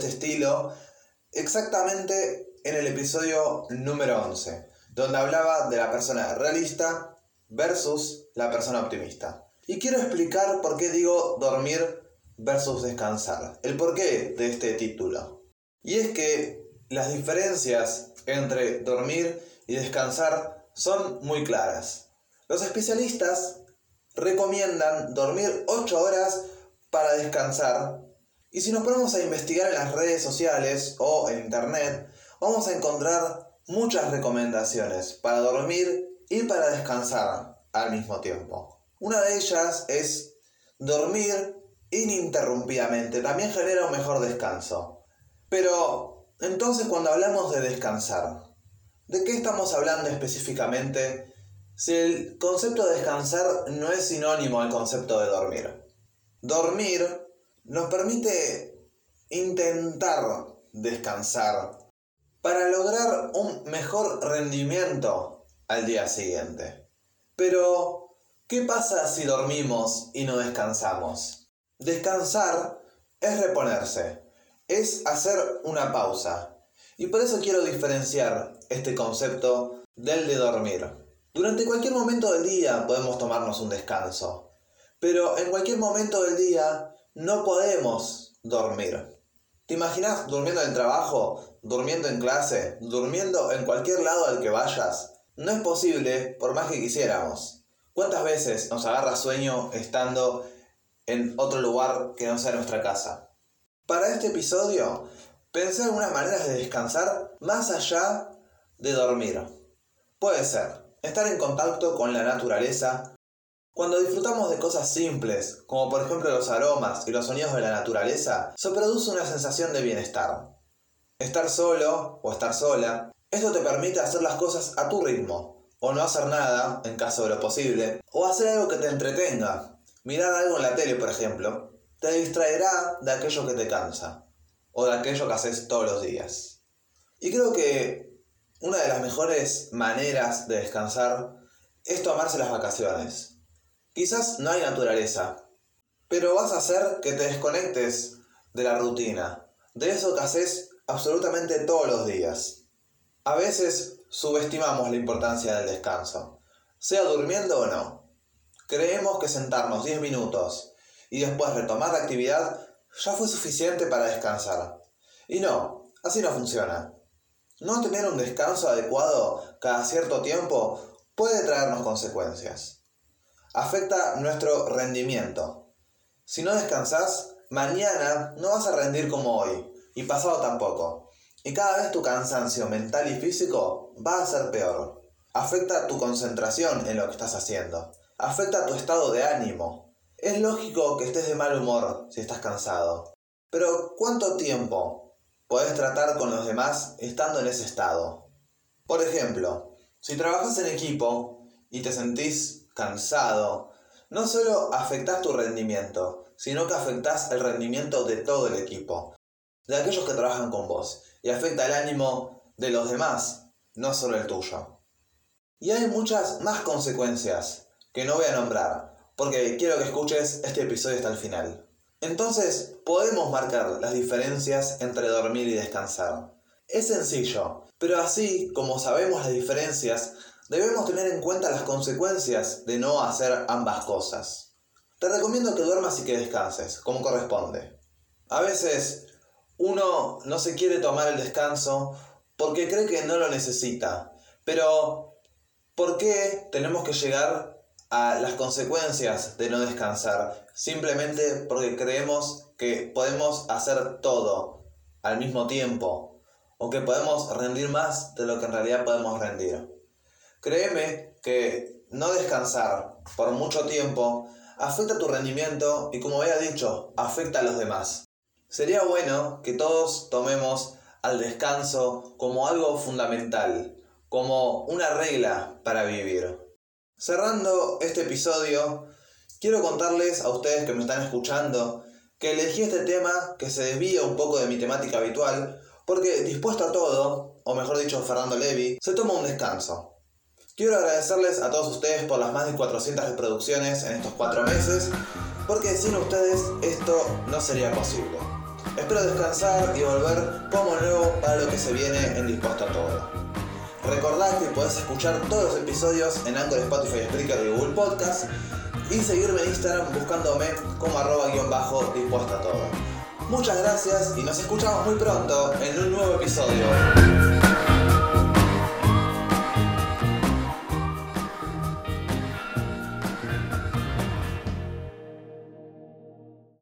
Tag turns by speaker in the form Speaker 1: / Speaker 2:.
Speaker 1: capítulo, exactamente en el episodio número 11, donde hablaba de la persona realista versus la persona optimista. Y quiero explicar por qué digo dormir versus descansar, el porqué de este título. Y es que las diferencias entre dormir y descansar son muy claras. Los especialistas recomiendan dormir 8 horas para descansar y si nos ponemos a investigar en las redes sociales o en internet, vamos a encontrar muchas recomendaciones para dormir y para descansar al mismo tiempo. Una de ellas es dormir ininterrumpidamente, también genera un mejor descanso. Pero entonces cuando hablamos de descansar, ¿de qué estamos hablando específicamente si el concepto de descansar no es sinónimo al concepto de dormir? Dormir nos permite intentar descansar para lograr un mejor rendimiento al día siguiente. Pero, ¿qué pasa si dormimos y no descansamos? Descansar es reponerse, es hacer una pausa. Y por eso quiero diferenciar este concepto del de dormir. Durante cualquier momento del día podemos tomarnos un descanso, pero en cualquier momento del día no podemos dormir. ¿Te imaginas durmiendo en trabajo, durmiendo en clase, durmiendo en cualquier lado al que vayas? No es posible por más que quisiéramos. ¿Cuántas veces nos agarra sueño estando en otro lugar que no sea nuestra casa? Para este episodio pensé algunas maneras de descansar más allá de dormir. Puede ser estar en contacto con la naturaleza, cuando disfrutamos de cosas simples, como por ejemplo los aromas y los sonidos de la naturaleza, se produce una sensación de bienestar. Estar solo o estar sola, esto te permite hacer las cosas a tu ritmo, o no hacer nada, en caso de lo posible, o hacer algo que te entretenga. Mirar algo en la tele, por ejemplo, te distraerá de aquello que te cansa, o de aquello que haces todos los días. Y creo que una de las mejores maneras de descansar es tomarse las vacaciones. Quizás no hay naturaleza, pero vas a hacer que te desconectes de la rutina, de eso que haces absolutamente todos los días. A veces subestimamos la importancia del descanso, sea durmiendo o no. Creemos que sentarnos 10 minutos y después retomar la actividad ya fue suficiente para descansar. Y no, así no funciona. No tener un descanso adecuado cada cierto tiempo puede traernos consecuencias afecta nuestro rendimiento. Si no descansas, mañana no vas a rendir como hoy, y pasado tampoco. Y cada vez tu cansancio mental y físico va a ser peor. Afecta tu concentración en lo que estás haciendo. Afecta tu estado de ánimo. Es lógico que estés de mal humor si estás cansado. Pero ¿cuánto tiempo podés tratar con los demás estando en ese estado? Por ejemplo, si trabajas en equipo y te sentís cansado, no solo afectas tu rendimiento, sino que afectas el rendimiento de todo el equipo, de aquellos que trabajan con vos, y afecta el ánimo de los demás, no solo el tuyo. Y hay muchas más consecuencias que no voy a nombrar, porque quiero que escuches este episodio hasta el final. Entonces, podemos marcar las diferencias entre dormir y descansar. Es sencillo, pero así como sabemos las diferencias, debemos tener en cuenta las consecuencias de no hacer ambas cosas. Te recomiendo que duermas y que descanses, como corresponde. A veces uno no se quiere tomar el descanso porque cree que no lo necesita, pero ¿por qué tenemos que llegar a las consecuencias de no descansar? Simplemente porque creemos que podemos hacer todo al mismo tiempo o que podemos rendir más de lo que en realidad podemos rendir. Créeme que no descansar por mucho tiempo afecta tu rendimiento y como había dicho, afecta a los demás. Sería bueno que todos tomemos al descanso como algo fundamental, como una regla para vivir. Cerrando este episodio, quiero contarles a ustedes que me están escuchando que elegí este tema que se desvía un poco de mi temática habitual porque dispuesto a todo, o mejor dicho Fernando Levi, se toma un descanso. Quiero agradecerles a todos ustedes por las más de 400 reproducciones en estos cuatro meses, porque sin ustedes esto no sería posible. Espero descansar y volver como nuevo para lo que se viene en Dispuesto a Todo. Recordad que podés escuchar todos los episodios en Anchor, Spotify, Spreaker y Google Podcast y seguirme en Instagram buscándome como arroba guion bajo dispuesto a todo. Muchas gracias y nos escuchamos muy pronto en un nuevo episodio.